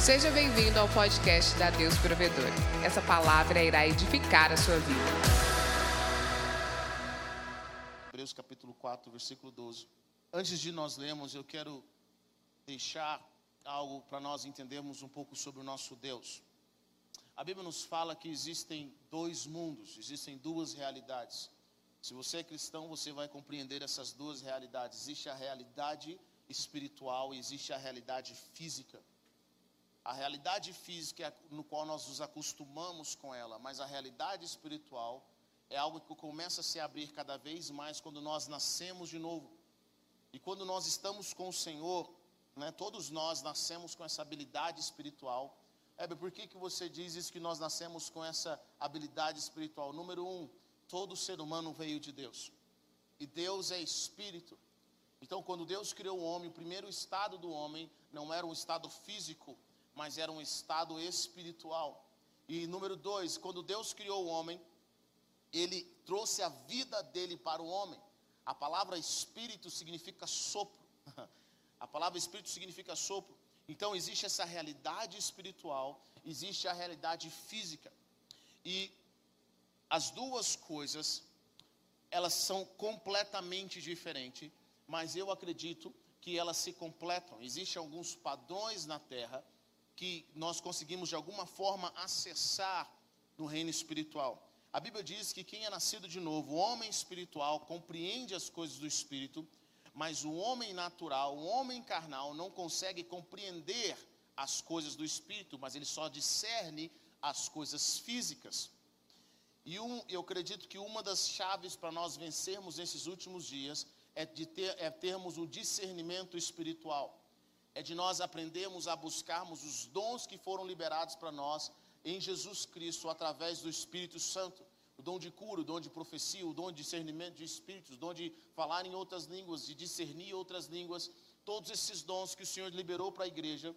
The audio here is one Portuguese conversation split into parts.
Seja bem-vindo ao podcast da Deus Provedor. Essa palavra irá edificar a sua vida. Hebreus capítulo 4, versículo 12. Antes de nós lermos, eu quero deixar algo para nós entendermos um pouco sobre o nosso Deus. A Bíblia nos fala que existem dois mundos, existem duas realidades. Se você é cristão, você vai compreender essas duas realidades. Existe a realidade espiritual e existe a realidade física. A realidade física é no qual nós nos acostumamos com ela, mas a realidade espiritual é algo que começa a se abrir cada vez mais quando nós nascemos de novo. E quando nós estamos com o Senhor, né, todos nós nascemos com essa habilidade espiritual. Heber, por que, que você diz isso que nós nascemos com essa habilidade espiritual? Número um, todo ser humano veio de Deus. E Deus é espírito. Então, quando Deus criou o homem, o primeiro estado do homem não era um estado físico, mas era um estado espiritual. E número dois, quando Deus criou o homem, ele trouxe a vida dele para o homem. A palavra espírito significa sopro. A palavra espírito significa sopro. Então existe essa realidade espiritual, existe a realidade física. E as duas coisas, elas são completamente diferentes, mas eu acredito que elas se completam. Existem alguns padrões na terra que nós conseguimos de alguma forma acessar no reino espiritual. A Bíblia diz que quem é nascido de novo, o homem espiritual, compreende as coisas do espírito, mas o homem natural, o homem carnal, não consegue compreender as coisas do espírito, mas ele só discerne as coisas físicas. E um, eu acredito que uma das chaves para nós vencermos nesses últimos dias é, de ter, é termos o discernimento espiritual. É de nós aprendermos a buscarmos os dons que foram liberados para nós em Jesus Cristo através do Espírito Santo. O dom de cura, o dom de profecia, o dom de discernimento de espíritos, o dom de falar em outras línguas, de discernir outras línguas. Todos esses dons que o Senhor liberou para a igreja,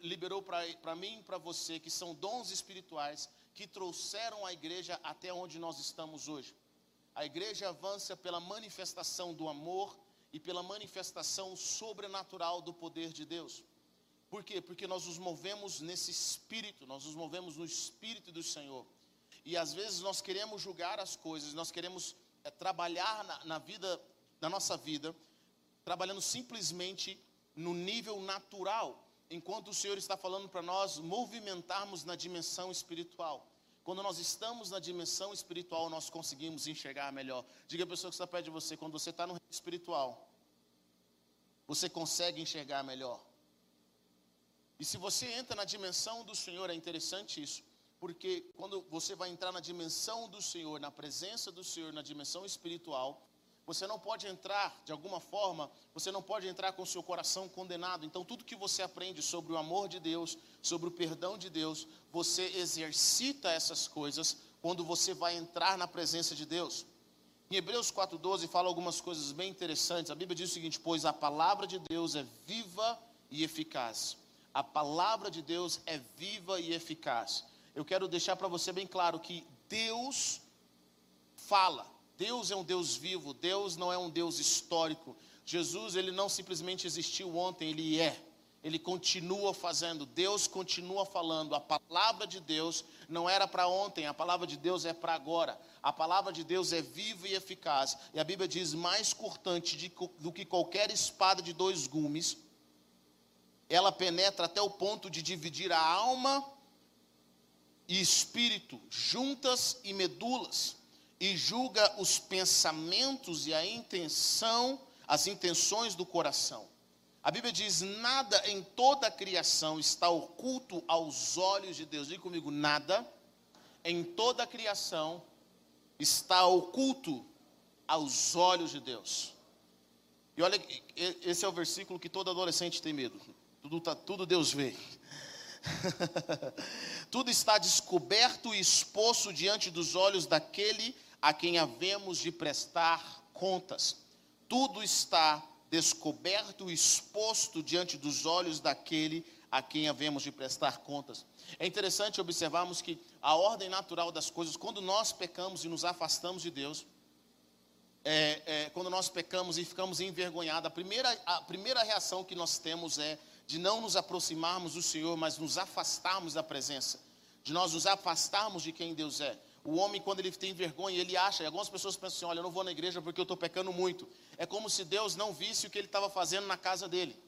liberou para mim e para você, que são dons espirituais que trouxeram a igreja até onde nós estamos hoje. A igreja avança pela manifestação do amor e pela manifestação sobrenatural do poder de Deus. Por quê? Porque nós nos movemos nesse espírito, nós nos movemos no espírito do Senhor. E às vezes nós queremos julgar as coisas, nós queremos é, trabalhar na, na vida, na nossa vida, trabalhando simplesmente no nível natural, enquanto o Senhor está falando para nós movimentarmos na dimensão espiritual. Quando nós estamos na dimensão espiritual, nós conseguimos enxergar melhor. Diga a pessoa que está perto de você, quando você está no espiritual, você consegue enxergar melhor. E se você entra na dimensão do Senhor, é interessante isso, porque quando você vai entrar na dimensão do Senhor, na presença do Senhor, na dimensão espiritual, você não pode entrar, de alguma forma, você não pode entrar com o seu coração condenado. Então, tudo que você aprende sobre o amor de Deus, sobre o perdão de Deus, você exercita essas coisas quando você vai entrar na presença de Deus. Em Hebreus 4,12 fala algumas coisas bem interessantes. A Bíblia diz o seguinte: Pois a palavra de Deus é viva e eficaz a palavra de Deus é viva e eficaz. Eu quero deixar para você bem claro que Deus fala. Deus é um Deus vivo, Deus não é um Deus histórico. Jesus, ele não simplesmente existiu ontem, ele é. Ele continua fazendo, Deus continua falando. A palavra de Deus não era para ontem, a palavra de Deus é para agora. A palavra de Deus é viva e eficaz. E a Bíblia diz mais cortante de, do que qualquer espada de dois gumes ela penetra até o ponto de dividir a alma e espírito, juntas e medulas, e julga os pensamentos e a intenção, as intenções do coração. A Bíblia diz: nada em toda a criação está oculto aos olhos de Deus. Diga comigo: nada em toda a criação está oculto aos olhos de Deus. E olha, esse é o versículo que todo adolescente tem medo. Tudo, tá, tudo Deus vê. tudo está descoberto e exposto diante dos olhos daquele a quem havemos de prestar contas. Tudo está descoberto e exposto diante dos olhos daquele a quem havemos de prestar contas. É interessante observarmos que a ordem natural das coisas, quando nós pecamos e nos afastamos de Deus, é, é, quando nós pecamos e ficamos envergonhados, a primeira, a primeira reação que nós temos é de não nos aproximarmos do Senhor, mas nos afastarmos da presença, de nós nos afastarmos de quem Deus é. O homem, quando ele tem vergonha, ele acha, e algumas pessoas pensam assim: olha, eu não vou na igreja porque eu estou pecando muito. É como se Deus não visse o que ele estava fazendo na casa dele.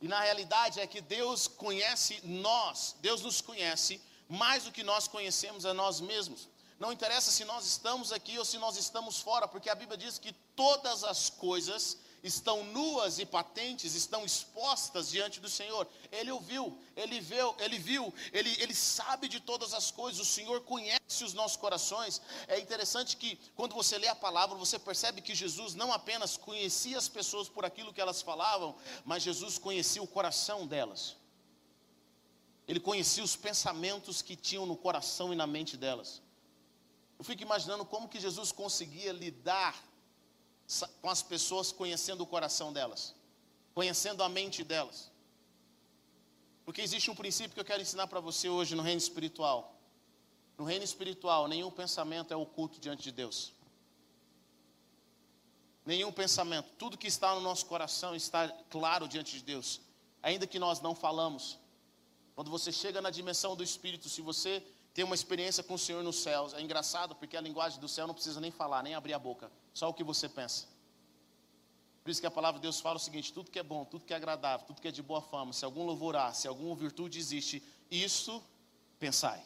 E na realidade é que Deus conhece nós, Deus nos conhece mais do que nós conhecemos a nós mesmos. Não interessa se nós estamos aqui ou se nós estamos fora, porque a Bíblia diz que todas as coisas estão nuas e patentes, estão expostas diante do Senhor. Ele ouviu, ele viu, ele viu, ele, ele sabe de todas as coisas, o Senhor conhece os nossos corações. É interessante que quando você lê a palavra, você percebe que Jesus não apenas conhecia as pessoas por aquilo que elas falavam, mas Jesus conhecia o coração delas. Ele conhecia os pensamentos que tinham no coração e na mente delas. Eu fico imaginando como que Jesus conseguia lidar com as pessoas conhecendo o coração delas, conhecendo a mente delas. Porque existe um princípio que eu quero ensinar para você hoje no reino espiritual. No reino espiritual, nenhum pensamento é oculto diante de Deus. Nenhum pensamento, tudo que está no nosso coração está claro diante de Deus, ainda que nós não falamos. Quando você chega na dimensão do espírito, se você tem uma experiência com o Senhor nos céus, é engraçado porque a linguagem do céu não precisa nem falar, nem abrir a boca. Só o que você pensa. Por isso que a palavra de Deus fala o seguinte: tudo que é bom, tudo que é agradável, tudo que é de boa fama, se algum louvor há, se alguma virtude existe, isso pensai.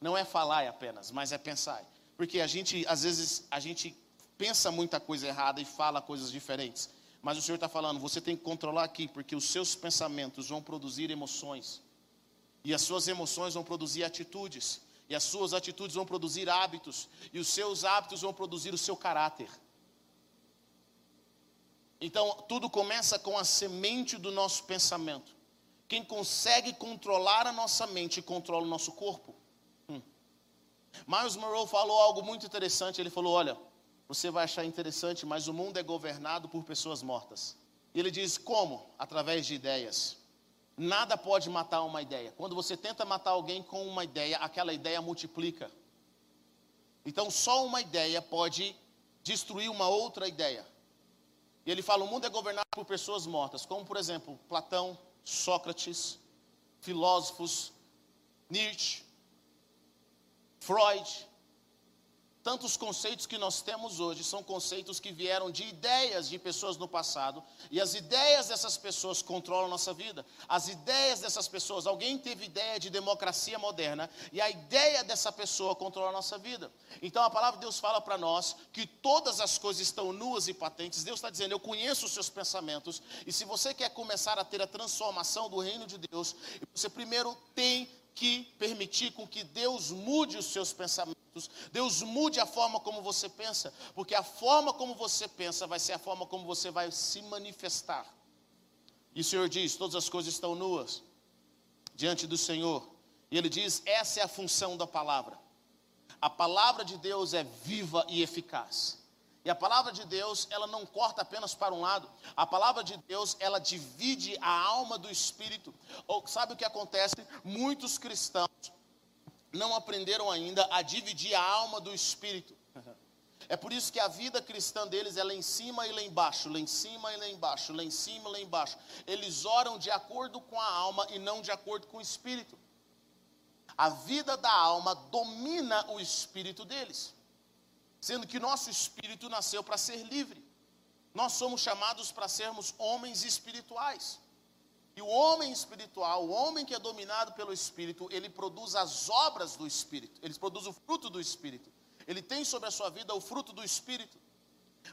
Não é falar apenas, mas é pensar. Porque a gente, às vezes, a gente pensa muita coisa errada e fala coisas diferentes. Mas o Senhor está falando, você tem que controlar aqui, porque os seus pensamentos vão produzir emoções. E as suas emoções vão produzir atitudes. E as suas atitudes vão produzir hábitos, e os seus hábitos vão produzir o seu caráter. Então, tudo começa com a semente do nosso pensamento. Quem consegue controlar a nossa mente, controla o nosso corpo. Hum. Miles Monroe falou algo muito interessante. Ele falou: Olha, você vai achar interessante, mas o mundo é governado por pessoas mortas. E ele diz: Como? Através de ideias. Nada pode matar uma ideia. Quando você tenta matar alguém com uma ideia, aquela ideia multiplica. Então, só uma ideia pode destruir uma outra ideia. E ele fala: o mundo é governado por pessoas mortas, como por exemplo Platão, Sócrates, filósofos, Nietzsche, Freud, Tantos conceitos que nós temos hoje são conceitos que vieram de ideias de pessoas no passado, e as ideias dessas pessoas controlam a nossa vida. As ideias dessas pessoas, alguém teve ideia de democracia moderna, e a ideia dessa pessoa controla a nossa vida. Então a palavra de Deus fala para nós que todas as coisas estão nuas e patentes. Deus está dizendo: Eu conheço os seus pensamentos, e se você quer começar a ter a transformação do reino de Deus, você primeiro tem que permitir com que Deus mude os seus pensamentos, Deus mude a forma como você pensa, porque a forma como você pensa vai ser a forma como você vai se manifestar. E o Senhor diz: todas as coisas estão nuas diante do Senhor. E Ele diz: essa é a função da palavra. A palavra de Deus é viva e eficaz. E a palavra de Deus, ela não corta apenas para um lado. A palavra de Deus, ela divide a alma do espírito. Ou sabe o que acontece? Muitos cristãos não aprenderam ainda a dividir a alma do espírito. É por isso que a vida cristã deles é lá em cima e lá embaixo, lá em cima e lá embaixo, lá em cima e lá embaixo. Eles oram de acordo com a alma e não de acordo com o espírito. A vida da alma domina o espírito deles sendo que nosso espírito nasceu para ser livre. Nós somos chamados para sermos homens espirituais. E o homem espiritual, o homem que é dominado pelo espírito, ele produz as obras do espírito, ele produz o fruto do espírito. Ele tem sobre a sua vida o fruto do espírito.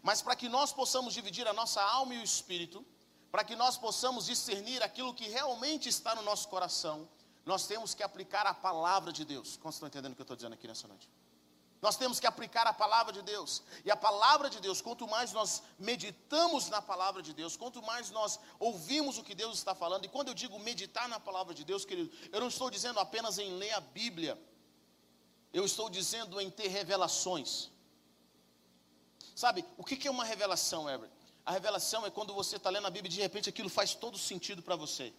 Mas para que nós possamos dividir a nossa alma e o espírito, para que nós possamos discernir aquilo que realmente está no nosso coração, nós temos que aplicar a palavra de Deus. Como estão entendendo o que eu estou dizendo aqui nessa noite? Nós temos que aplicar a palavra de Deus. E a palavra de Deus, quanto mais nós meditamos na palavra de Deus, quanto mais nós ouvimos o que Deus está falando, e quando eu digo meditar na palavra de Deus, querido, eu não estou dizendo apenas em ler a Bíblia, eu estou dizendo em ter revelações. Sabe, o que é uma revelação, Herbert? A revelação é quando você está lendo a Bíblia e de repente aquilo faz todo sentido para você.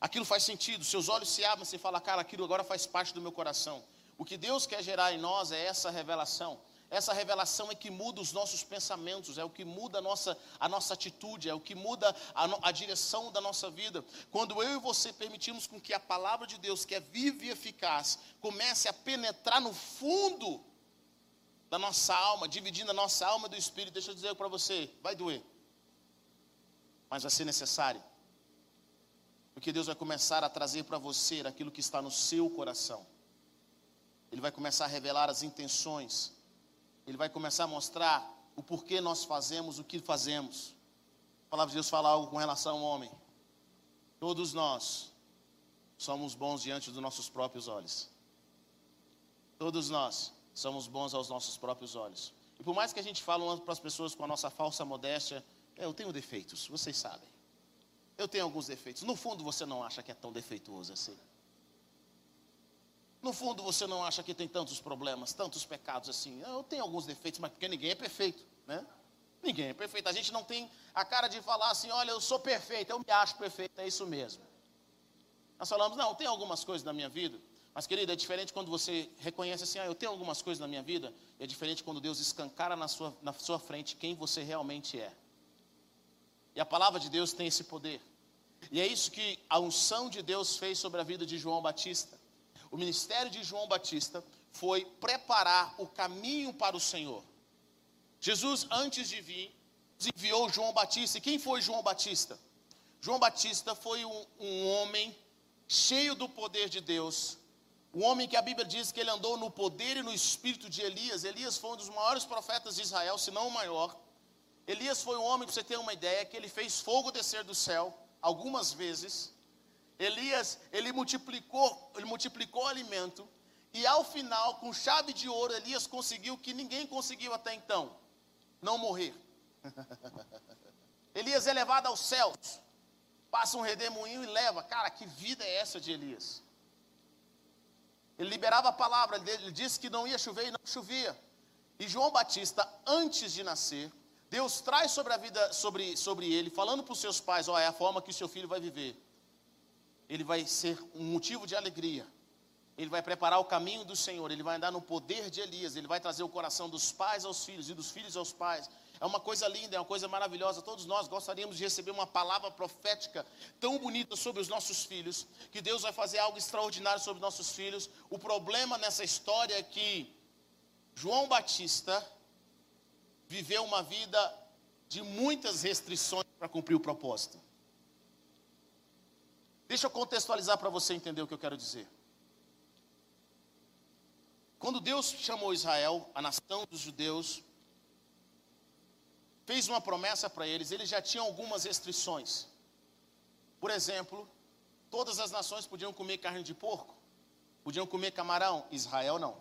Aquilo faz sentido, seus olhos se abrem, você fala, cara, aquilo agora faz parte do meu coração. O que Deus quer gerar em nós é essa revelação. essa revelação é que muda os nossos pensamentos, é o que muda a nossa, a nossa atitude, é o que muda a, a direção da nossa vida. Quando eu e você permitimos com que a palavra de Deus, que é viva e eficaz, comece a penetrar no fundo da nossa alma, dividindo a nossa alma do espírito, deixa eu dizer para você, vai doer. Mas vai ser necessário. Porque Deus vai começar a trazer para você aquilo que está no seu coração. Ele vai começar a revelar as intenções ele vai começar a mostrar o porquê nós fazemos o que fazemos. A palavra de Deus fala algo com relação ao homem. Todos nós somos bons diante dos nossos próprios olhos. Todos nós somos bons aos nossos próprios olhos. E por mais que a gente fale para as pessoas com a nossa falsa modéstia, é, eu tenho defeitos, vocês sabem. Eu tenho alguns defeitos. No fundo, você não acha que é tão defeituoso assim. No fundo, você não acha que tem tantos problemas, tantos pecados assim. Eu tenho alguns defeitos, mas porque ninguém é perfeito, né? Ninguém é perfeito. A gente não tem a cara de falar assim, olha, eu sou perfeito, eu me acho perfeito, é isso mesmo. Nós falamos, não, tem algumas coisas na minha vida, mas querida, é diferente quando você reconhece assim, ah, eu tenho algumas coisas na minha vida, é diferente quando Deus escancara na sua, na sua frente quem você realmente é. E a palavra de Deus tem esse poder. E é isso que a unção de Deus fez sobre a vida de João Batista. O ministério de João Batista foi preparar o caminho para o Senhor. Jesus, antes de vir, enviou João Batista. E quem foi João Batista? João Batista foi um, um homem cheio do poder de Deus. Um homem que a Bíblia diz que ele andou no poder e no espírito de Elias. Elias foi um dos maiores profetas de Israel, se não o maior. Elias foi um homem, para você ter uma ideia, que ele fez fogo descer do céu algumas vezes. Elias, ele multiplicou, ele multiplicou o alimento, e ao final, com chave de ouro, Elias conseguiu que ninguém conseguiu até então, não morrer. Elias é levado aos céus, passa um redemoinho e leva. Cara, que vida é essa de Elias? Ele liberava a palavra, ele disse que não ia chover e não chovia. E João Batista, antes de nascer, Deus traz sobre a vida, sobre, sobre ele, falando para os seus pais: ó, é a forma que o seu filho vai viver ele vai ser um motivo de alegria. Ele vai preparar o caminho do Senhor, ele vai andar no poder de Elias, ele vai trazer o coração dos pais aos filhos e dos filhos aos pais. É uma coisa linda, é uma coisa maravilhosa. Todos nós gostaríamos de receber uma palavra profética tão bonita sobre os nossos filhos, que Deus vai fazer algo extraordinário sobre nossos filhos. O problema nessa história é que João Batista viveu uma vida de muitas restrições para cumprir o propósito. Deixa eu contextualizar para você entender o que eu quero dizer. Quando Deus chamou Israel, a nação dos judeus, fez uma promessa para eles, eles já tinham algumas restrições. Por exemplo, todas as nações podiam comer carne de porco, podiam comer camarão, Israel não.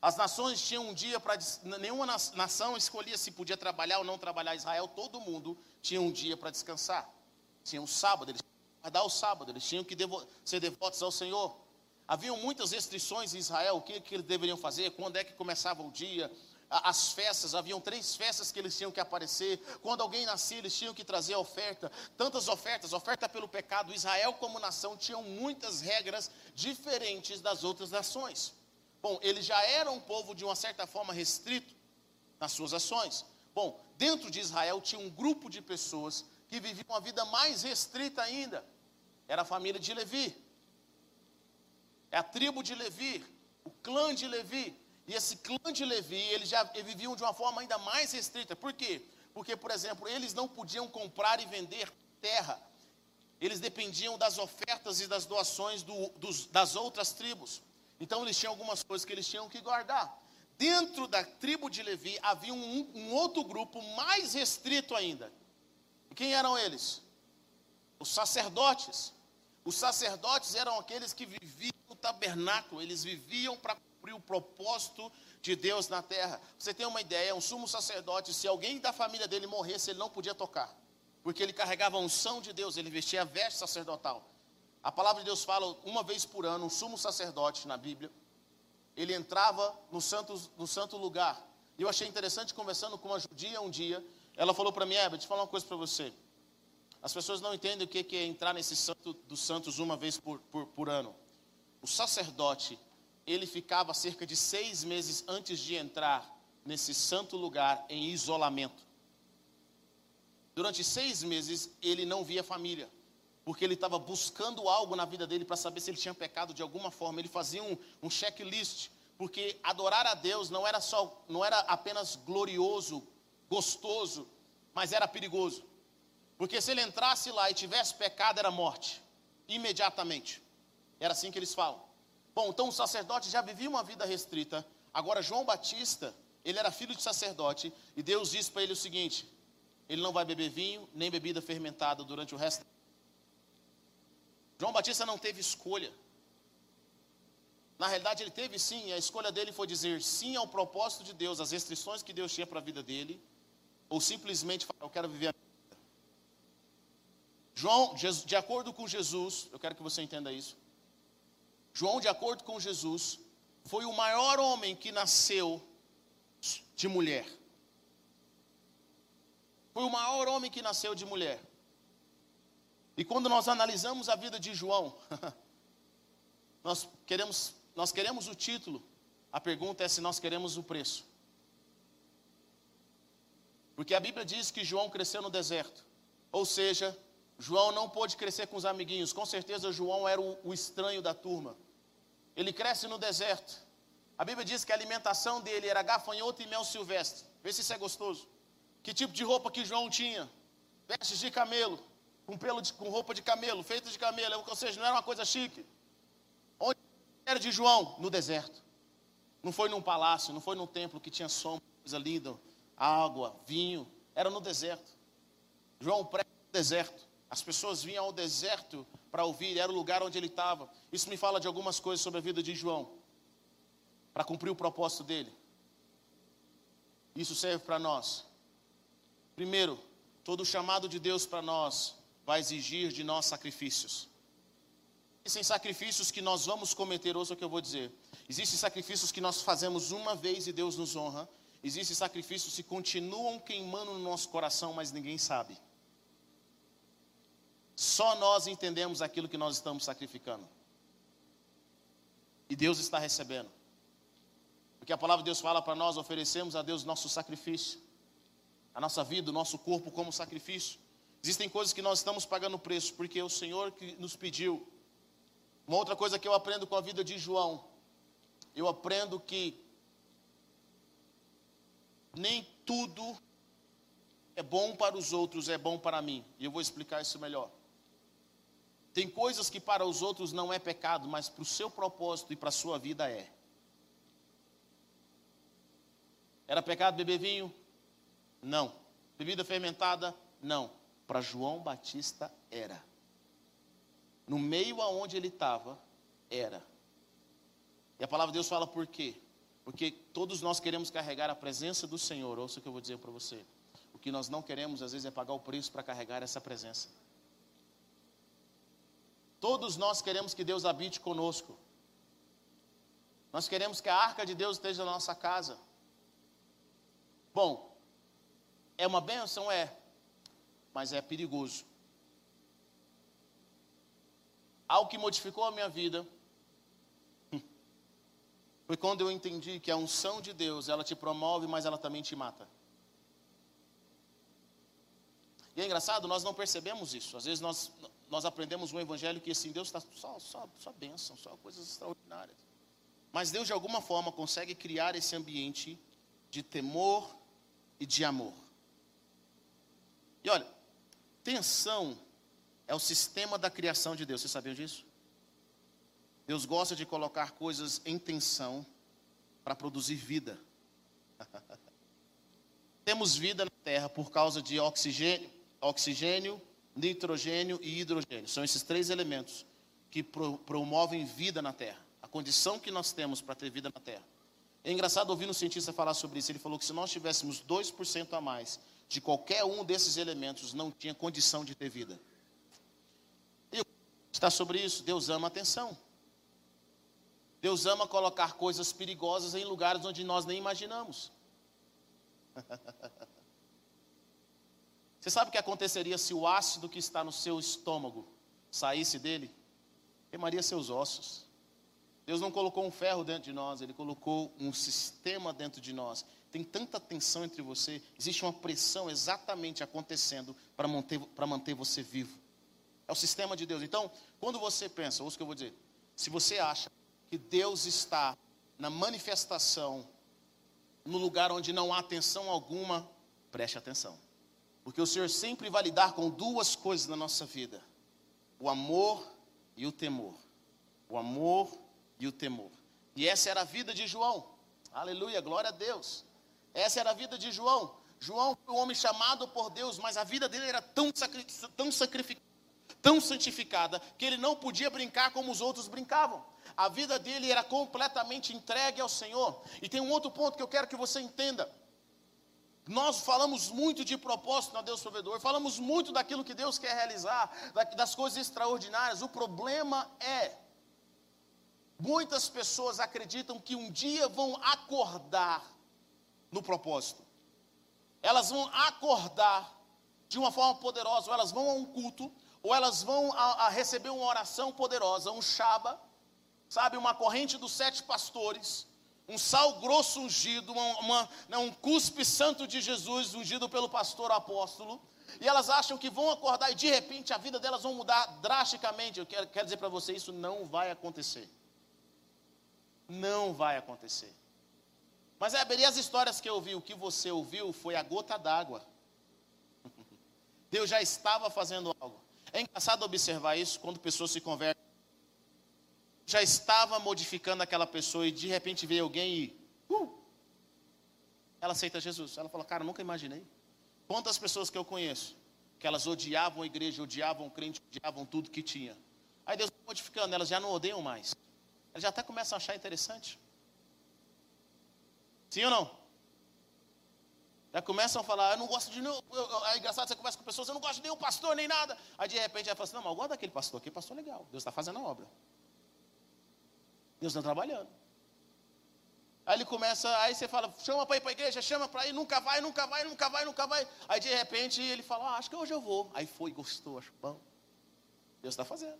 As nações tinham um dia para. Nenhuma nação escolhia se podia trabalhar ou não trabalhar. Israel, todo mundo tinha um dia para descansar. Tinha um sábado, eles guardar o sábado, eles tinham que devo ser devotos ao Senhor. Haviam muitas restrições em Israel, o que, que eles deveriam fazer, quando é que começava o dia, as festas, haviam três festas que eles tinham que aparecer. Quando alguém nascia, eles tinham que trazer oferta. Tantas ofertas, oferta pelo pecado. Israel, como nação, tinham muitas regras diferentes das outras nações. Bom, eles já eram um povo de uma certa forma restrito nas suas ações. Bom, dentro de Israel tinha um grupo de pessoas que viviam uma vida mais restrita ainda. Era a família de Levi. É a tribo de Levi, o clã de Levi. E esse clã de Levi, eles já eles viviam de uma forma ainda mais restrita. Por quê? Porque, por exemplo, eles não podiam comprar e vender terra. Eles dependiam das ofertas e das doações do, dos, das outras tribos. Então, eles tinham algumas coisas que eles tinham que guardar. Dentro da tribo de Levi havia um, um outro grupo mais restrito ainda, quem eram eles? Os sacerdotes. Os sacerdotes eram aqueles que viviam no tabernáculo, eles viviam para cumprir o propósito de Deus na terra. Você tem uma ideia, um sumo sacerdote, se alguém da família dele morresse, ele não podia tocar, porque ele carregava a unção de Deus, ele vestia a veste sacerdotal. A palavra de Deus fala uma vez por ano, um sumo sacerdote na Bíblia, ele entrava no santo, no santo lugar. E eu achei interessante conversando com uma judia um dia, ela falou para mim, Herbert, deixa eu falar uma coisa para você. As pessoas não entendem o que é entrar nesse santo dos santos uma vez por, por, por ano. O sacerdote, ele ficava cerca de seis meses antes de entrar nesse santo lugar em isolamento. Durante seis meses ele não via família, porque ele estava buscando algo na vida dele para saber se ele tinha pecado de alguma forma. Ele fazia um, um checklist, porque adorar a Deus não era só, não era apenas glorioso, gostoso, mas era perigoso. Porque se ele entrasse lá e tivesse pecado, era morte, imediatamente. Era assim que eles falam. Bom, então o sacerdote já vivia uma vida restrita. Agora, João Batista, ele era filho de sacerdote, e Deus disse para ele o seguinte: ele não vai beber vinho, nem bebida fermentada durante o resto. João Batista não teve escolha. Na realidade, ele teve sim, a escolha dele foi dizer sim ao propósito de Deus, às restrições que Deus tinha para a vida dele, ou simplesmente eu quero viver a. João, de acordo com Jesus, eu quero que você entenda isso. João, de acordo com Jesus, foi o maior homem que nasceu de mulher. Foi o maior homem que nasceu de mulher. E quando nós analisamos a vida de João, nós queremos, nós queremos o título, a pergunta é se nós queremos o preço. Porque a Bíblia diz que João cresceu no deserto. Ou seja, João não pôde crescer com os amiguinhos. Com certeza, João era o, o estranho da turma. Ele cresce no deserto. A Bíblia diz que a alimentação dele era gafanhoto e mel silvestre. Vê se isso é gostoso. Que tipo de roupa que João tinha? Vestes de camelo, com pelo de, com roupa de camelo, feita de camelo, ou seja, não era uma coisa chique. Onde era de João? No deserto. Não foi num palácio, não foi num templo que tinha sombra, coisa linda, água, vinho. Era no deserto. João prega no deserto. As pessoas vinham ao deserto para ouvir, era o lugar onde ele estava. Isso me fala de algumas coisas sobre a vida de João, para cumprir o propósito dele. Isso serve para nós. Primeiro, todo chamado de Deus para nós vai exigir de nós sacrifícios. Existem sacrifícios que nós vamos cometer, ouça o que eu vou dizer. Existem sacrifícios que nós fazemos uma vez e Deus nos honra. Existem sacrifícios que continuam queimando no nosso coração, mas ninguém sabe. Só nós entendemos aquilo que nós estamos sacrificando. E Deus está recebendo. Porque a palavra de Deus fala para nós oferecemos a Deus nosso sacrifício a nossa vida, o nosso corpo como sacrifício. Existem coisas que nós estamos pagando preço, porque é o Senhor que nos pediu. Uma outra coisa que eu aprendo com a vida de João, eu aprendo que nem tudo é bom para os outros, é bom para mim. E eu vou explicar isso melhor. Tem coisas que para os outros não é pecado, mas para o seu propósito e para a sua vida é. Era pecado beber vinho? Não. Bebida fermentada? Não. Para João Batista era. No meio aonde ele estava, era. E a palavra de Deus fala por quê? Porque todos nós queremos carregar a presença do Senhor. Ouça o que eu vou dizer para você. O que nós não queremos, às vezes, é pagar o preço para carregar essa presença. Todos nós queremos que Deus habite conosco. Nós queremos que a arca de Deus esteja na nossa casa. Bom, é uma benção? É. Mas é perigoso. Algo que modificou a minha vida foi quando eu entendi que a unção de Deus, ela te promove, mas ela também te mata. E é engraçado, nós não percebemos isso. Às vezes nós, nós aprendemos um evangelho que assim, Deus está só, só, só bênção, só coisas extraordinárias. Mas Deus de alguma forma consegue criar esse ambiente de temor e de amor. E olha, tensão é o sistema da criação de Deus. Você sabia disso? Deus gosta de colocar coisas em tensão para produzir vida. Temos vida na Terra por causa de oxigênio, oxigênio, nitrogênio e hidrogênio. São esses três elementos que pro, promovem vida na Terra. A condição que nós temos para ter vida na Terra. É engraçado ouvir um cientista falar sobre isso. Ele falou que se nós tivéssemos 2% a mais de qualquer um desses elementos não tinha condição de ter vida. E está sobre isso, Deus ama atenção. Deus ama colocar coisas perigosas em lugares onde nós nem imaginamos. Você sabe o que aconteceria se o ácido que está no seu estômago saísse dele? Queimaria seus ossos. Deus não colocou um ferro dentro de nós, Ele colocou um sistema dentro de nós. Tem tanta tensão entre você, existe uma pressão exatamente acontecendo para manter, para manter você vivo. É o sistema de Deus. Então, quando você pensa, ouça o que eu vou dizer, se você acha que Deus está na manifestação, no lugar onde não há tensão alguma, preste atenção. Porque o Senhor sempre vai lidar com duas coisas na nossa vida: o amor e o temor. O amor e o temor. E essa era a vida de João. Aleluia, glória a Deus. Essa era a vida de João. João foi um homem chamado por Deus, mas a vida dele era tão, sacri tão sacrificada, tão santificada, que ele não podia brincar como os outros brincavam. A vida dele era completamente entregue ao Senhor. E tem um outro ponto que eu quero que você entenda. Nós falamos muito de propósito na Deus Provedor, falamos muito daquilo que Deus quer realizar, das coisas extraordinárias. O problema é Muitas pessoas acreditam que um dia vão acordar no propósito. Elas vão acordar de uma forma poderosa, ou elas vão a um culto, ou elas vão a, a receber uma oração poderosa, um chaba, sabe, uma corrente dos sete pastores, um sal grosso ungido, uma, uma, né, um cuspe santo de Jesus ungido pelo pastor apóstolo, e elas acham que vão acordar e de repente a vida delas vão mudar drasticamente. Eu quero, quero dizer para você, isso não vai acontecer. Não vai acontecer. Mas é, e as histórias que eu ouvi, o que você ouviu foi a gota d'água. Deus já estava fazendo algo. É engraçado observar isso quando pessoas se convertem. Já estava modificando aquela pessoa e de repente veio alguém e. Uh, ela aceita Jesus. Ela fala, cara, nunca imaginei. Quantas pessoas que eu conheço, que elas odiavam a igreja, odiavam o crente, odiavam tudo que tinha. Aí Deus está modificando, elas já não odeiam mais. Eles já até começam a achar interessante. Sim ou não? Já começam a falar, eu não gosto de nenhum. É engraçado, você conversa com pessoas, eu não gosto de nenhum pastor nem nada. Aí de repente ela fala assim: não, mas eu gosto daquele pastor, aquele pastor é legal. Deus está fazendo a obra. Deus está trabalhando. Aí ele começa, aí você fala, chama para ir para a igreja, chama para ir, nunca vai, nunca vai, nunca vai, nunca vai. Aí de repente ele fala, ah, acho que hoje eu vou. Aí foi, gostou, acho bom. Deus está fazendo.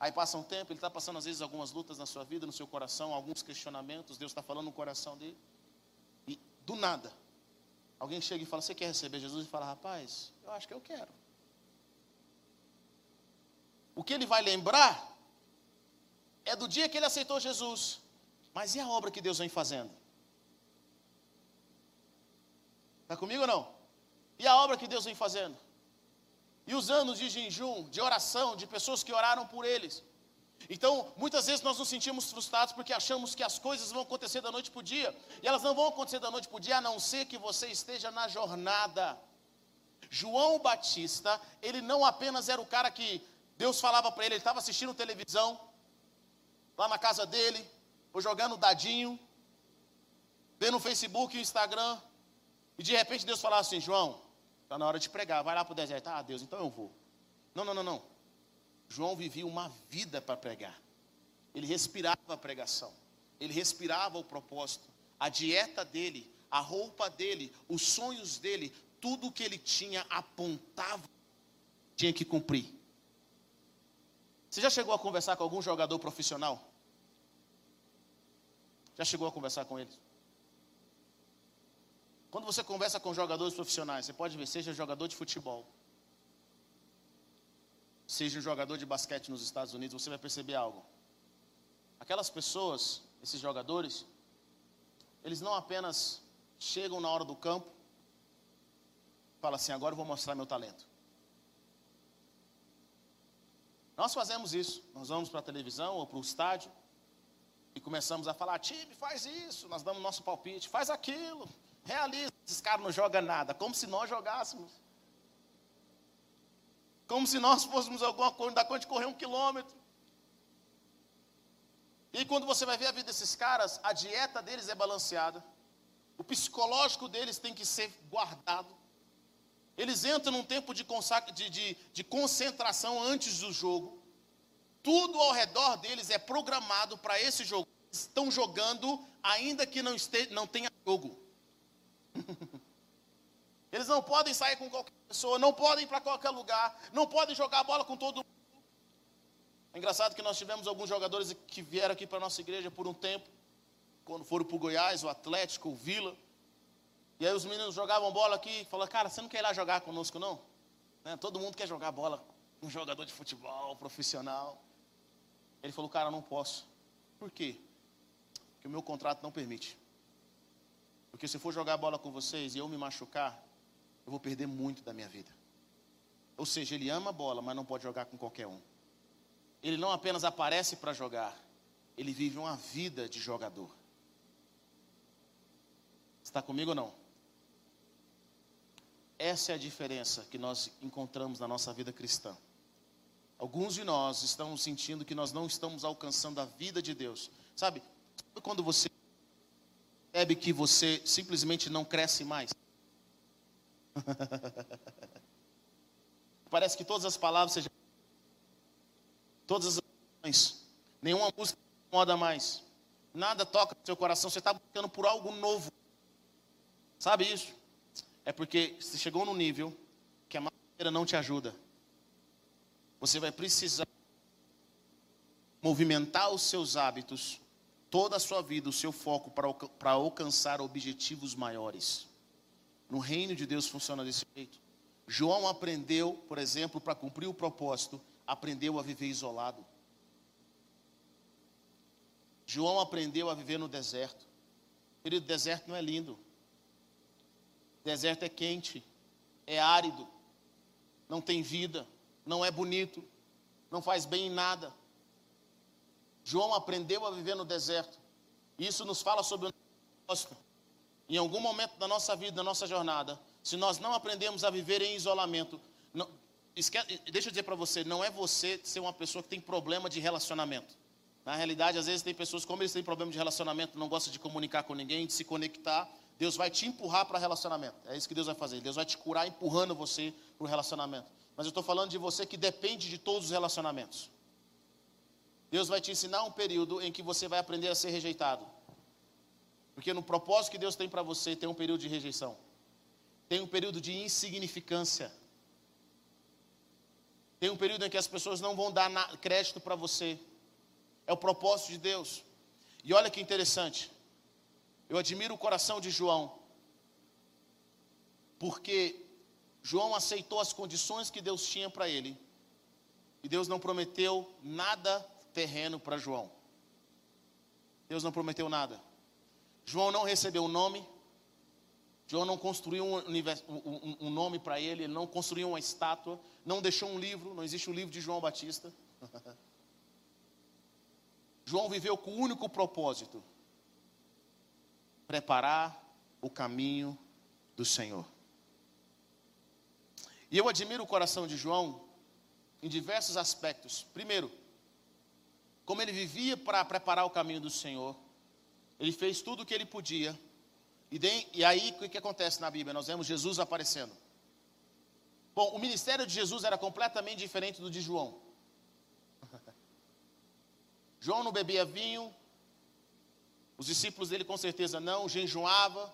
Aí passa um tempo, ele está passando às vezes algumas lutas na sua vida, no seu coração, alguns questionamentos, Deus está falando no coração dele. E do nada, alguém chega e fala: Você quer receber Jesus? E fala: Rapaz, eu acho que eu quero. O que ele vai lembrar é do dia que ele aceitou Jesus. Mas e a obra que Deus vem fazendo? Está comigo ou não? E a obra que Deus vem fazendo? E os anos de jejum, de oração, de pessoas que oraram por eles. Então, muitas vezes nós nos sentimos frustrados porque achamos que as coisas vão acontecer da noite para o dia. E elas não vão acontecer da noite para o dia, a não ser que você esteja na jornada. João Batista, ele não apenas era o cara que Deus falava para ele, ele estava assistindo televisão, lá na casa dele, ou jogando dadinho, vendo o Facebook e Instagram, e de repente Deus falava assim: João, Está na hora de pregar. Vai lá para o deserto. Ah, Deus, então eu vou. Não, não, não, não. João vivia uma vida para pregar. Ele respirava a pregação. Ele respirava o propósito. A dieta dele, a roupa dele, os sonhos dele, tudo que ele tinha apontava, tinha que cumprir. Você já chegou a conversar com algum jogador profissional? Já chegou a conversar com ele? Quando você conversa com jogadores profissionais, você pode ver, seja jogador de futebol, seja jogador de basquete nos Estados Unidos, você vai perceber algo. Aquelas pessoas, esses jogadores, eles não apenas chegam na hora do campo, falam assim: agora eu vou mostrar meu talento. Nós fazemos isso. Nós vamos para a televisão ou para o estádio e começamos a falar: time, faz isso. Nós damos nosso palpite, faz aquilo. Realiza. Esses caras não jogam nada, como se nós jogássemos. Como se nós fôssemos alguma coisa, da conta de correr um quilômetro. E quando você vai ver a vida desses caras, a dieta deles é balanceada. O psicológico deles tem que ser guardado. Eles entram num tempo de, de, de, de concentração antes do jogo. Tudo ao redor deles é programado para esse jogo. Estão jogando, ainda que não, esteja, não tenha jogo. Eles não podem sair com qualquer pessoa, não podem ir para qualquer lugar, não podem jogar bola com todo mundo. É engraçado que nós tivemos alguns jogadores que vieram aqui para a nossa igreja por um tempo, quando foram para o Goiás, o Atlético, o Vila. E aí os meninos jogavam bola aqui falaram, cara, você não quer ir lá jogar conosco não? Né? Todo mundo quer jogar bola um jogador de futebol profissional. Ele falou, cara, não posso. Por quê? Porque o meu contrato não permite. Porque se eu for jogar bola com vocês e eu me machucar, eu vou perder muito da minha vida. Ou seja, ele ama a bola, mas não pode jogar com qualquer um. Ele não apenas aparece para jogar, ele vive uma vida de jogador. Está comigo ou não? Essa é a diferença que nós encontramos na nossa vida cristã. Alguns de nós estamos sentindo que nós não estamos alcançando a vida de Deus. Sabe, quando você percebe que você simplesmente não cresce mais? Parece que todas as palavras sejam. Todas as ações. Nenhuma música incomoda mais. Nada toca no seu coração. Você está buscando por algo novo. Sabe isso? É porque você chegou no nível que a maneira não te ajuda. Você vai precisar movimentar os seus hábitos, toda a sua vida, o seu foco para alcançar objetivos maiores. No reino de Deus funciona desse jeito. João aprendeu, por exemplo, para cumprir o propósito, aprendeu a viver isolado. João aprendeu a viver no deserto. Querido, deserto não é lindo. Deserto é quente, é árido, não tem vida, não é bonito, não faz bem em nada. João aprendeu a viver no deserto. Isso nos fala sobre o propósito. Em algum momento da nossa vida, da nossa jornada, se nós não aprendemos a viver em isolamento, não, deixa eu dizer para você, não é você ser uma pessoa que tem problema de relacionamento. Na realidade, às vezes tem pessoas, como eles têm problema de relacionamento, não gostam de comunicar com ninguém, de se conectar, Deus vai te empurrar para relacionamento. É isso que Deus vai fazer. Deus vai te curar empurrando você para o relacionamento. Mas eu estou falando de você que depende de todos os relacionamentos. Deus vai te ensinar um período em que você vai aprender a ser rejeitado. Porque no propósito que Deus tem para você, tem um período de rejeição. Tem um período de insignificância. Tem um período em que as pessoas não vão dar crédito para você. É o propósito de Deus. E olha que interessante. Eu admiro o coração de João. Porque João aceitou as condições que Deus tinha para ele. E Deus não prometeu nada terreno para João. Deus não prometeu nada. João não recebeu um nome. João não construiu um, um, um nome para ele, ele não construiu uma estátua, não deixou um livro, não existe o um livro de João Batista. João viveu com o único propósito: preparar o caminho do Senhor. E eu admiro o coração de João em diversos aspectos. Primeiro, como ele vivia para preparar o caminho do Senhor, ele fez tudo o que ele podia. E, de, e aí, o que acontece na Bíblia? Nós vemos Jesus aparecendo. Bom, o ministério de Jesus era completamente diferente do de João. João não bebia vinho, os discípulos dele com certeza não, jejuava,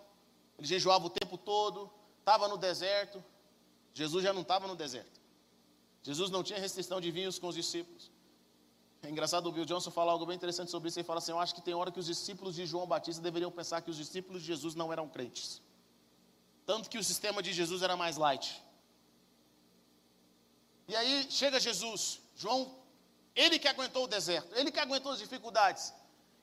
ele jejuava o tempo todo, estava no deserto. Jesus já não estava no deserto. Jesus não tinha restrição de vinhos com os discípulos. É engraçado o Bill Johnson falar algo bem interessante sobre isso. Ele fala assim: Eu acho que tem hora que os discípulos de João Batista deveriam pensar que os discípulos de Jesus não eram crentes. Tanto que o sistema de Jesus era mais light. E aí chega Jesus, João, ele que aguentou o deserto, ele que aguentou as dificuldades.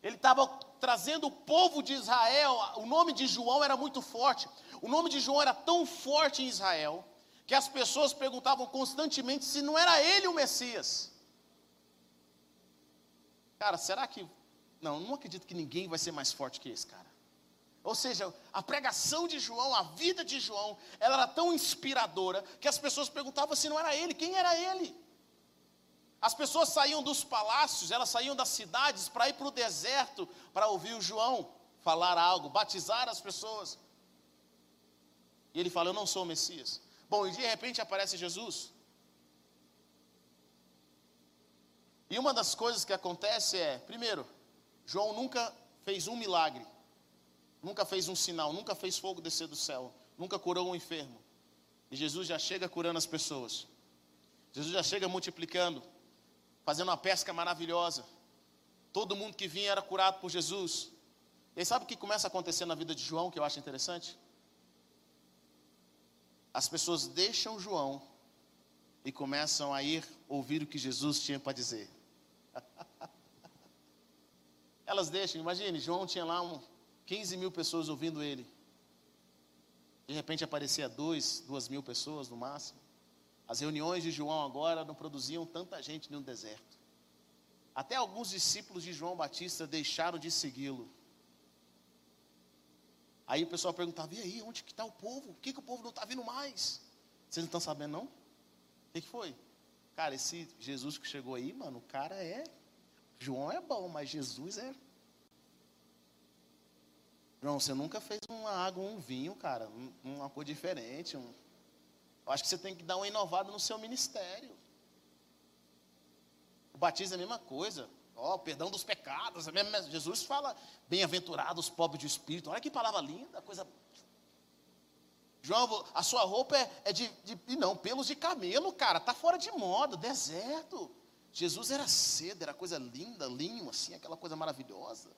Ele estava trazendo o povo de Israel, o nome de João era muito forte. O nome de João era tão forte em Israel que as pessoas perguntavam constantemente se não era ele o Messias. Cara, será que. Não, não acredito que ninguém vai ser mais forte que esse cara. Ou seja, a pregação de João, a vida de João, ela era tão inspiradora que as pessoas perguntavam se não era ele, quem era ele? As pessoas saíam dos palácios, elas saíam das cidades para ir para o deserto para ouvir o João falar algo, batizar as pessoas. E ele fala: Eu não sou o Messias. Bom, e de repente aparece Jesus. E uma das coisas que acontece é, primeiro, João nunca fez um milagre, nunca fez um sinal, nunca fez fogo descer do céu, nunca curou um enfermo. E Jesus já chega curando as pessoas. Jesus já chega multiplicando. Fazendo uma pesca maravilhosa. Todo mundo que vinha era curado por Jesus. E sabe o que começa a acontecer na vida de João, que eu acho interessante? As pessoas deixam João e começam a ir ouvir o que Jesus tinha para dizer. Elas deixam, imagine, João tinha lá um 15 mil pessoas ouvindo ele. De repente aparecia dois, duas mil pessoas no máximo. As reuniões de João agora não produziam tanta gente no deserto. Até alguns discípulos de João Batista deixaram de segui-lo. Aí o pessoal perguntava: e aí, onde que está o povo? Por que, que o povo não está vindo mais? Vocês não estão sabendo, não? O que, que foi? Cara, esse Jesus que chegou aí, mano, o cara é. João é bom, mas Jesus é. João, você nunca fez uma água, um vinho, cara, uma coisa diferente. Um... Eu acho que você tem que dar uma inovada no seu ministério. O batismo é a mesma coisa. Ó, oh, perdão dos pecados. É Jesus fala, bem-aventurados os pobres de espírito. Olha que palavra linda, coisa João, a sua roupa é, é de, de, não, pelos de camelo, cara, tá fora de moda, deserto. Jesus era cedo, era coisa linda, linho, assim, aquela coisa maravilhosa.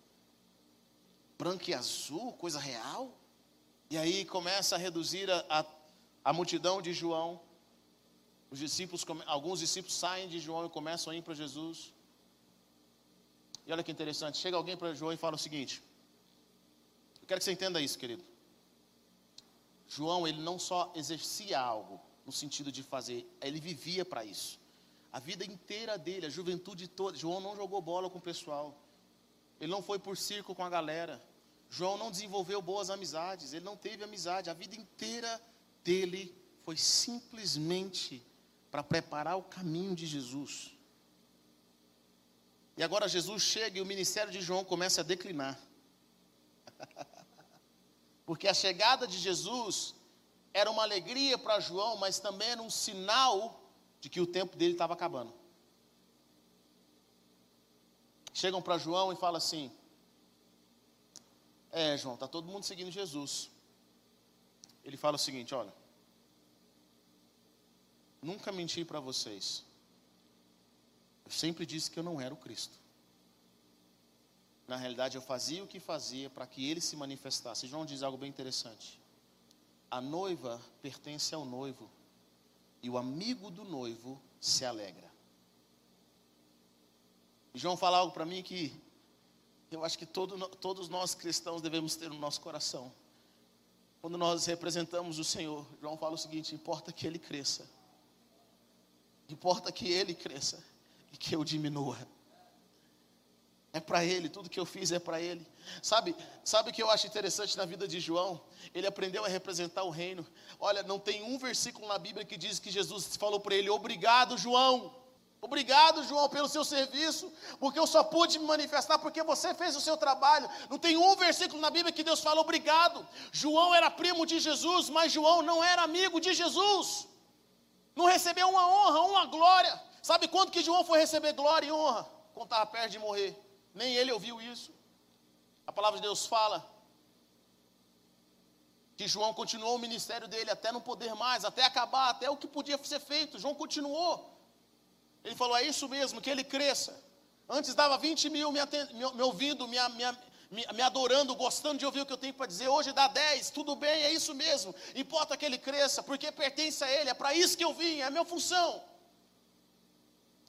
Branco e azul, coisa real. E aí começa a reduzir a, a, a multidão de João. Os discípulos, alguns discípulos saem de João e começam a ir para Jesus. E olha que interessante, chega alguém para João e fala o seguinte: Eu quero que você entenda isso, querido. João, ele não só exercia algo no sentido de fazer, ele vivia para isso. A vida inteira dele, a juventude toda, João não jogou bola com o pessoal. Ele não foi por circo com a galera. João não desenvolveu boas amizades, ele não teve amizade. A vida inteira dele foi simplesmente para preparar o caminho de Jesus. E agora Jesus chega e o ministério de João começa a declinar. Porque a chegada de Jesus era uma alegria para João, mas também era um sinal de que o tempo dele estava acabando. Chegam para João e falam assim: É, João, está todo mundo seguindo Jesus. Ele fala o seguinte: Olha, nunca menti para vocês. Eu sempre disse que eu não era o Cristo. Na realidade, eu fazia o que fazia para que ele se manifestasse. João diz algo bem interessante. A noiva pertence ao noivo, e o amigo do noivo se alegra. E João fala algo para mim que eu acho que todo, todos nós cristãos devemos ter no nosso coração. Quando nós representamos o Senhor, João fala o seguinte: importa que ele cresça, importa que ele cresça e que eu diminua. É para ele, tudo que eu fiz é para ele. Sabe, sabe o que eu acho interessante na vida de João? Ele aprendeu a representar o reino. Olha, não tem um versículo na Bíblia que diz que Jesus falou para ele: "Obrigado, João. Obrigado, João, pelo seu serviço, porque eu só pude me manifestar porque você fez o seu trabalho". Não tem um versículo na Bíblia que Deus fala obrigado. João era primo de Jesus, mas João não era amigo de Jesus. Não recebeu uma honra, uma glória. Sabe quando que João foi receber glória e honra? Quando estava perto de morrer. Nem ele ouviu isso. A palavra de Deus fala que João continuou o ministério dele até não poder mais, até acabar, até o que podia ser feito. João continuou. Ele falou: é isso mesmo, que ele cresça. Antes dava 20 mil me, me, me ouvindo, me, me, me, adorando, gostando de ouvir o que eu tenho para dizer. Hoje dá 10, tudo bem, é isso mesmo. Importa que ele cresça, porque pertence a ele, é para isso que eu vim, é a minha função.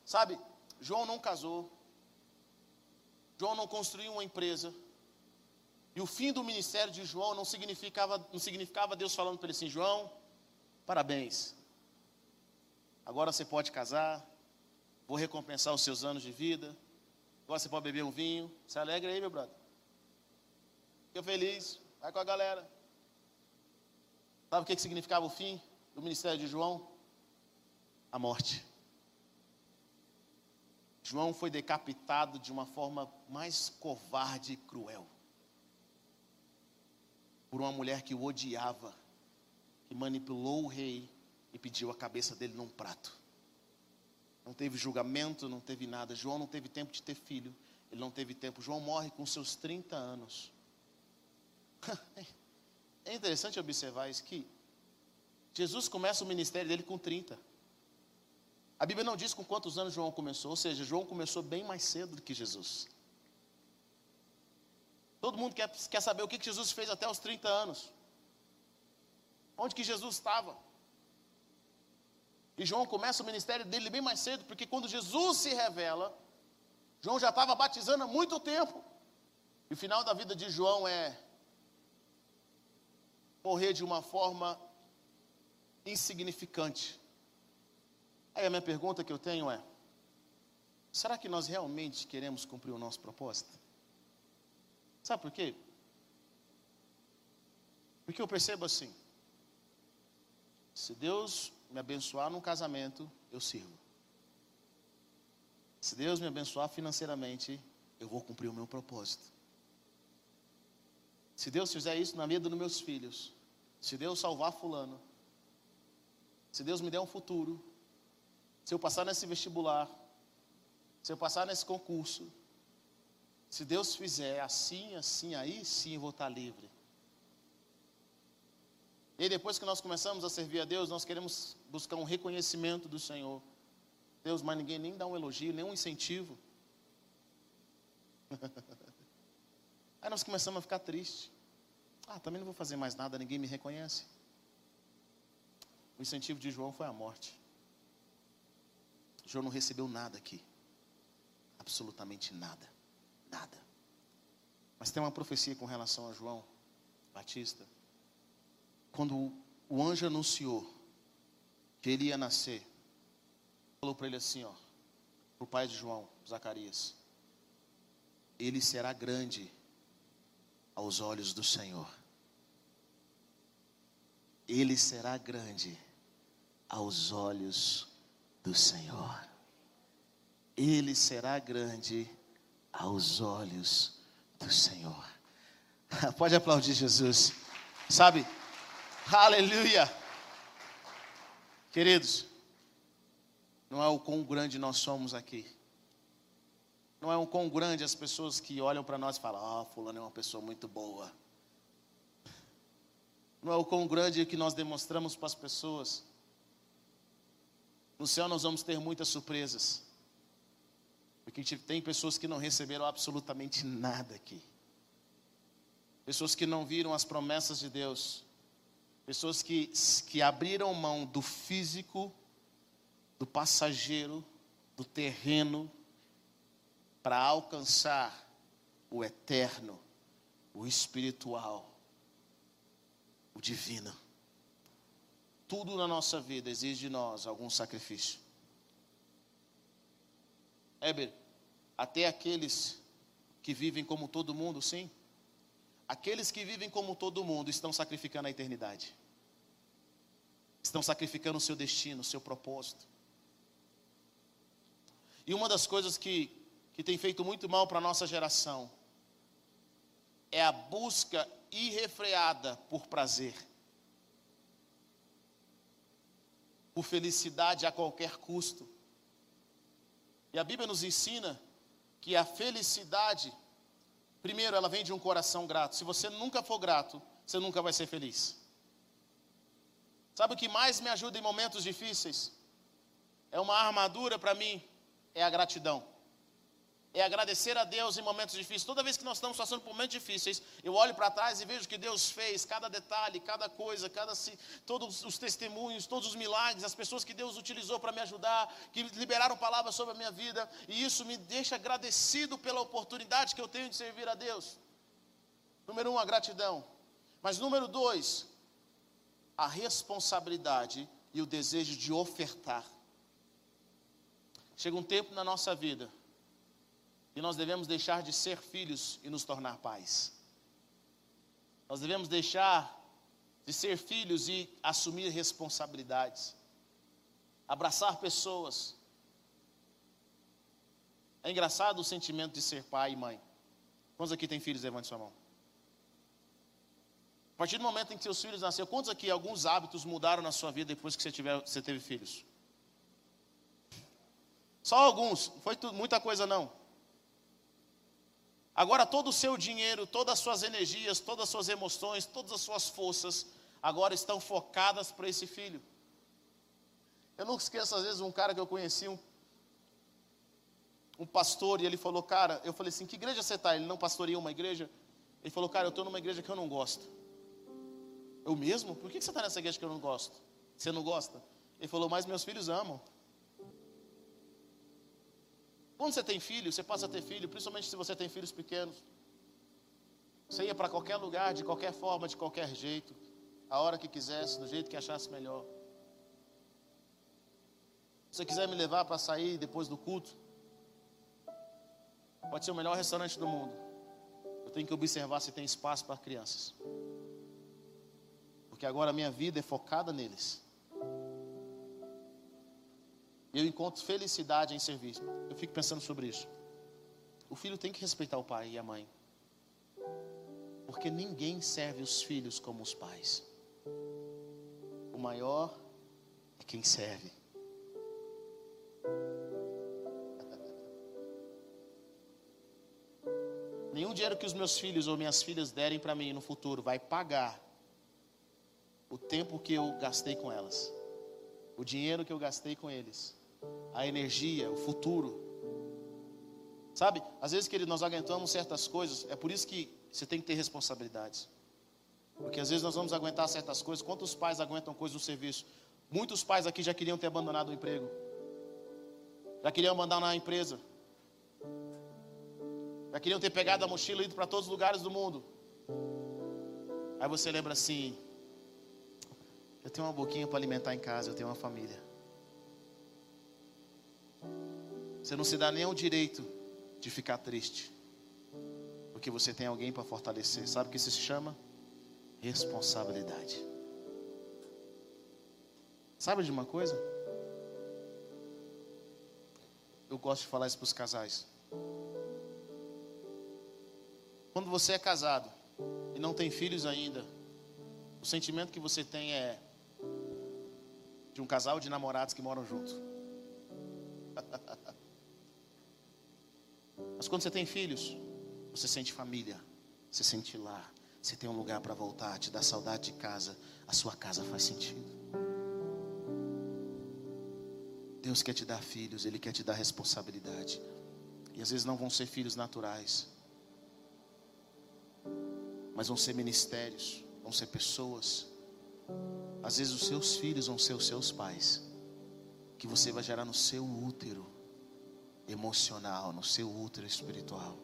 Sabe, João não casou, João não construiu uma empresa. E o fim do ministério de João não significava, não significava Deus falando para ele assim: João, parabéns. Agora você pode casar. Vou recompensar os seus anos de vida. Agora você pode beber um vinho. Se alegra aí, meu brother. Fica feliz. Vai com a galera. Sabe o que significava o fim do ministério de João? A morte. João foi decapitado de uma forma mais covarde e cruel. Por uma mulher que o odiava, que manipulou o rei e pediu a cabeça dele num prato. Não teve julgamento, não teve nada. João não teve tempo de ter filho. Ele não teve tempo. João morre com seus 30 anos. É interessante observar isso que Jesus começa o ministério dele com 30. A Bíblia não diz com quantos anos João começou, ou seja, João começou bem mais cedo do que Jesus. Todo mundo quer, quer saber o que Jesus fez até os 30 anos. Onde que Jesus estava? E João começa o ministério dele bem mais cedo, porque quando Jesus se revela, João já estava batizando há muito tempo. E o final da vida de João é morrer de uma forma insignificante. Aí a minha pergunta que eu tenho é: será que nós realmente queremos cumprir o nosso propósito? Sabe por quê? Porque eu percebo assim: se Deus me abençoar num casamento, eu sirvo. Se Deus me abençoar financeiramente, eu vou cumprir o meu propósito. Se Deus fizer isso na vida dos meus filhos, se Deus salvar Fulano, se Deus me der um futuro, se eu passar nesse vestibular, se eu passar nesse concurso, se Deus fizer assim, assim, aí sim eu vou estar livre. E depois que nós começamos a servir a Deus, nós queremos buscar um reconhecimento do Senhor. Deus, mas ninguém nem dá um elogio, nem um incentivo. Aí nós começamos a ficar tristes. Ah, também não vou fazer mais nada, ninguém me reconhece. O incentivo de João foi a morte. João não recebeu nada aqui. Absolutamente nada. Nada. Mas tem uma profecia com relação a João Batista. Quando o anjo anunciou que ele ia nascer, falou para ele assim, ó, para o pai de João, Zacarias: Ele será grande aos olhos do Senhor. Ele será grande aos olhos do Senhor. Ele será grande aos olhos do Senhor. Pode aplaudir Jesus. Sabe? Aleluia. Queridos, não é o quão grande nós somos aqui. Não é o quão grande as pessoas que olham para nós e falam: Ah, oh, Fulano é uma pessoa muito boa. Não é o quão grande que nós demonstramos para as pessoas no céu nós vamos ter muitas surpresas. Porque tem pessoas que não receberam absolutamente nada aqui. Pessoas que não viram as promessas de Deus. Pessoas que, que abriram mão do físico, do passageiro, do terreno, para alcançar o eterno, o espiritual, o divino. Tudo na nossa vida exige de nós algum sacrifício. Éber, até aqueles que vivem como todo mundo, sim. Aqueles que vivem como todo mundo estão sacrificando a eternidade. Estão sacrificando o seu destino, o seu propósito. E uma das coisas que, que tem feito muito mal para a nossa geração é a busca irrefreada por prazer. por felicidade a qualquer custo. E a Bíblia nos ensina que a felicidade, primeiro, ela vem de um coração grato. Se você nunca for grato, você nunca vai ser feliz. Sabe o que mais me ajuda em momentos difíceis? É uma armadura para mim, é a gratidão é agradecer a Deus em momentos difíceis. Toda vez que nós estamos passando por momentos difíceis, eu olho para trás e vejo que Deus fez, cada detalhe, cada coisa, cada todos os testemunhos, todos os milagres, as pessoas que Deus utilizou para me ajudar, que liberaram palavras sobre a minha vida, e isso me deixa agradecido pela oportunidade que eu tenho de servir a Deus. Número um, a gratidão. Mas número dois, a responsabilidade e o desejo de ofertar. Chega um tempo na nossa vida nós devemos deixar de ser filhos e nos tornar pais. Nós devemos deixar de ser filhos e assumir responsabilidades, abraçar pessoas. É engraçado o sentimento de ser pai e mãe. Quantos aqui têm filhos? Levante sua mão. A partir do momento em que seus filhos nasceram, quantos aqui alguns hábitos mudaram na sua vida depois que você, tiver, você teve filhos? Só alguns, não foi tudo, muita coisa não. Agora todo o seu dinheiro, todas as suas energias, todas as suas emoções, todas as suas forças, agora estão focadas para esse filho. Eu nunca esqueço, às vezes, um cara que eu conheci, um, um pastor, e ele falou, cara, eu falei assim, que igreja você está? Ele não pastoreia uma igreja? Ele falou, cara, eu estou numa igreja que eu não gosto. Eu mesmo? Por que você está nessa igreja que eu não gosto? Você não gosta? Ele falou, mas meus filhos amam. Quando você tem filho, você passa a ter filho, principalmente se você tem filhos pequenos. Você ia para qualquer lugar, de qualquer forma, de qualquer jeito, a hora que quisesse, do jeito que achasse melhor. Se você quiser me levar para sair depois do culto, pode ser o melhor restaurante do mundo. Eu tenho que observar se tem espaço para crianças. Porque agora a minha vida é focada neles. Eu encontro felicidade em servir. Eu fico pensando sobre isso. O filho tem que respeitar o pai e a mãe. Porque ninguém serve os filhos como os pais. O maior é quem serve. Nenhum dinheiro que os meus filhos ou minhas filhas derem para mim no futuro vai pagar o tempo que eu gastei com elas, o dinheiro que eu gastei com eles, a energia, o futuro. Sabe, às vezes, que nós aguentamos certas coisas, é por isso que você tem que ter responsabilidades. Porque às vezes nós vamos aguentar certas coisas. Quantos pais aguentam coisas no serviço? Muitos pais aqui já queriam ter abandonado o emprego, já queriam abandonar a empresa, já queriam ter pegado a mochila e ido para todos os lugares do mundo. Aí você lembra assim: eu tenho uma boquinha para alimentar em casa, eu tenho uma família. Você não se dá nem o direito de ficar triste, porque você tem alguém para fortalecer. Sabe o que isso se chama? Responsabilidade. Sabe de uma coisa? Eu gosto de falar isso para os casais. Quando você é casado e não tem filhos ainda, o sentimento que você tem é de um casal de namorados que moram juntos. Mas quando você tem filhos, você sente família, você sente lá, você tem um lugar para voltar, te dá saudade de casa, a sua casa faz sentido. Deus quer te dar filhos, Ele quer te dar responsabilidade. E às vezes não vão ser filhos naturais mas vão ser ministérios, vão ser pessoas. Às vezes os seus filhos vão ser os seus pais, que você vai gerar no seu útero emocional, no seu útero espiritual.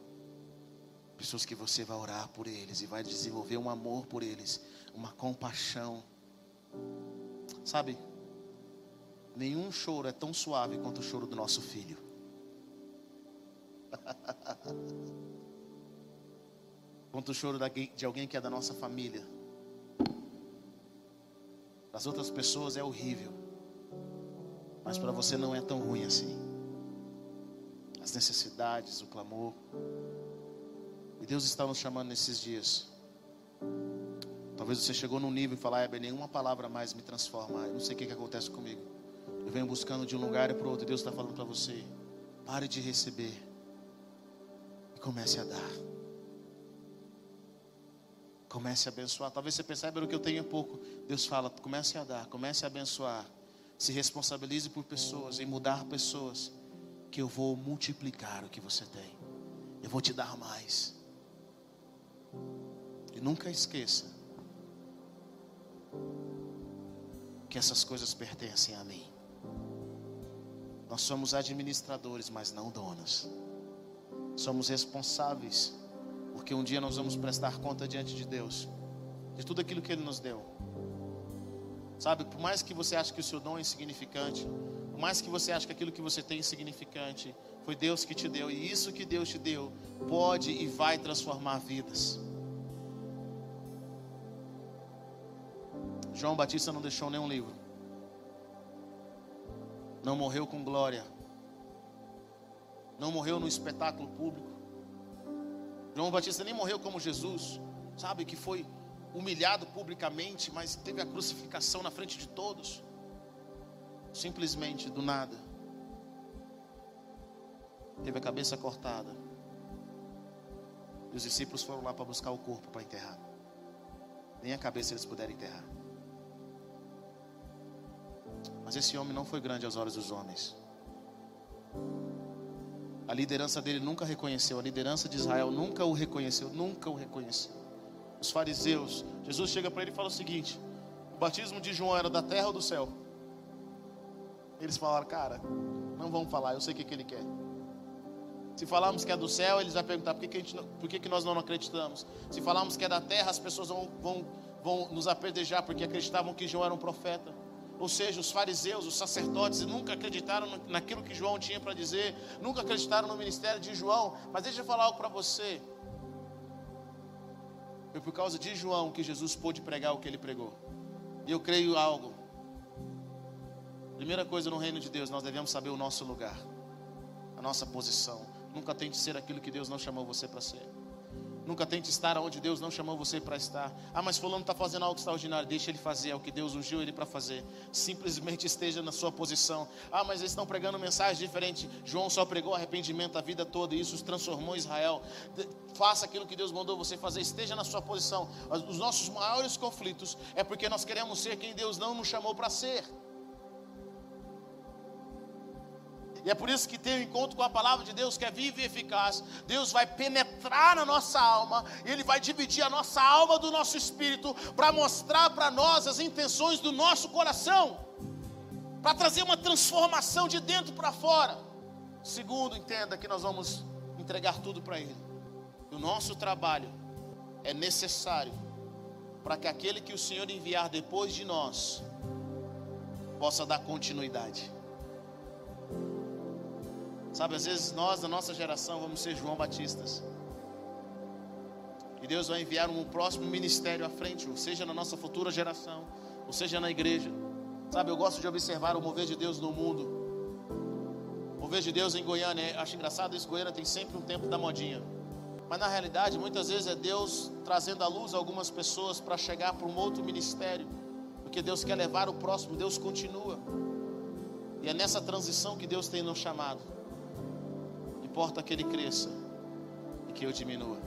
Pessoas que você vai orar por eles e vai desenvolver um amor por eles, uma compaixão. Sabe? Nenhum choro é tão suave quanto o choro do nosso filho. quanto o choro de alguém que é da nossa família. Para as outras pessoas é horrível, mas para você não é tão ruim assim. As necessidades, o clamor. E Deus está nos chamando nesses dias. Talvez você chegou num nível e falar, é, nenhuma palavra mais me transforma. Eu não sei o que, que acontece comigo. Eu venho buscando de um lugar para o outro. Deus está falando para você: pare de receber e comece a dar. Comece a abençoar. Talvez você perceba o que eu tenho é pouco. Deus fala: comece a dar, comece a abençoar. Se responsabilize por pessoas, em mudar pessoas. Que eu vou multiplicar o que você tem. Eu vou te dar mais. E nunca esqueça que essas coisas pertencem a mim. Nós somos administradores, mas não donos. Somos responsáveis porque um dia nós vamos prestar conta diante de Deus de tudo aquilo que Ele nos deu. Sabe, por mais que você ache que o seu dom é insignificante, por mais que você ache que aquilo que você tem é insignificante, foi Deus que te deu, e isso que Deus te deu pode e vai transformar vidas. João Batista não deixou nenhum livro, não morreu com glória, não morreu no espetáculo público, João Batista nem morreu como Jesus, sabe, que foi humilhado publicamente, mas teve a crucificação na frente de todos. Simplesmente do nada. Teve a cabeça cortada. E os discípulos foram lá para buscar o corpo para enterrar. Nem a cabeça eles puderam enterrar. Mas esse homem não foi grande aos olhos dos homens. A liderança dele nunca reconheceu, a liderança de Israel nunca o reconheceu, nunca o reconheceu. Os fariseus, Jesus chega para ele e fala o seguinte: o batismo de João era da terra ou do céu? Eles falaram, cara, não vamos falar, eu sei o que, que ele quer. Se falarmos que é do céu, eles vão perguntar por que, que, gente, por que, que nós não acreditamos. Se falarmos que é da terra, as pessoas vão, vão, vão nos aperdejar porque acreditavam que João era um profeta. Ou seja, os fariseus, os sacerdotes, nunca acreditaram naquilo que João tinha para dizer, nunca acreditaram no ministério de João. Mas deixa eu falar algo para você. Foi por causa de João que Jesus pôde pregar o que ele pregou. E eu creio algo. Primeira coisa no reino de Deus, nós devemos saber o nosso lugar, a nossa posição. Nunca tente ser aquilo que Deus não chamou você para ser. Nunca tente estar onde Deus não chamou você para estar. Ah, mas fulano está fazendo algo extraordinário. Deixa ele fazer, é o que Deus ungiu ele para fazer. Simplesmente esteja na sua posição. Ah, mas eles estão pregando mensagem diferente. João só pregou arrependimento a vida toda e isso transformou Israel. Faça aquilo que Deus mandou você fazer. Esteja na sua posição. Os nossos maiores conflitos é porque nós queremos ser quem Deus não nos chamou para ser. E é por isso que tem o um encontro com a palavra de Deus que é viva e eficaz. Deus vai penetrar na nossa alma, e Ele vai dividir a nossa alma do nosso espírito para mostrar para nós as intenções do nosso coração, para trazer uma transformação de dentro para fora. Segundo, entenda que nós vamos entregar tudo para Ele. O nosso trabalho é necessário para que aquele que o Senhor enviar depois de nós possa dar continuidade. Sabe, às vezes nós, da nossa geração, vamos ser João Batistas. E Deus vai enviar um próximo ministério à frente, ou seja na nossa futura geração, ou seja na igreja. Sabe, eu gosto de observar o mover de Deus no mundo. O mover de Deus em Goiânia, acho engraçado isso, Goiânia tem sempre um tempo da modinha. Mas na realidade, muitas vezes é Deus trazendo à luz algumas pessoas para chegar para um outro ministério. Porque Deus quer levar o próximo, Deus continua. E é nessa transição que Deus tem nos chamado importa que ele cresça e que eu diminua.